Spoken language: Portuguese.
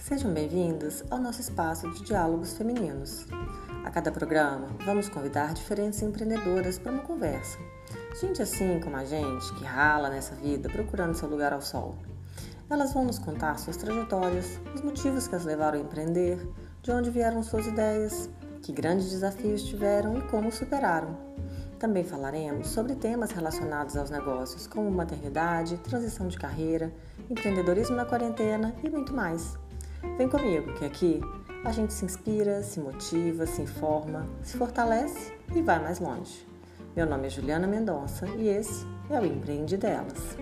Sejam bem-vindos ao nosso espaço de diálogos femininos. A cada programa, vamos convidar diferentes empreendedoras para uma conversa. Gente assim como a gente, que rala nessa vida procurando seu lugar ao sol. Elas vão nos contar suas trajetórias, os motivos que as levaram a empreender, de onde vieram suas ideias, que grandes desafios tiveram e como superaram. Também falaremos sobre temas relacionados aos negócios, como maternidade, transição de carreira, empreendedorismo na quarentena e muito mais. Vem comigo, que aqui a gente se inspira, se motiva, se informa, se fortalece e vai mais longe. Meu nome é Juliana Mendonça e esse é o Empreende Delas.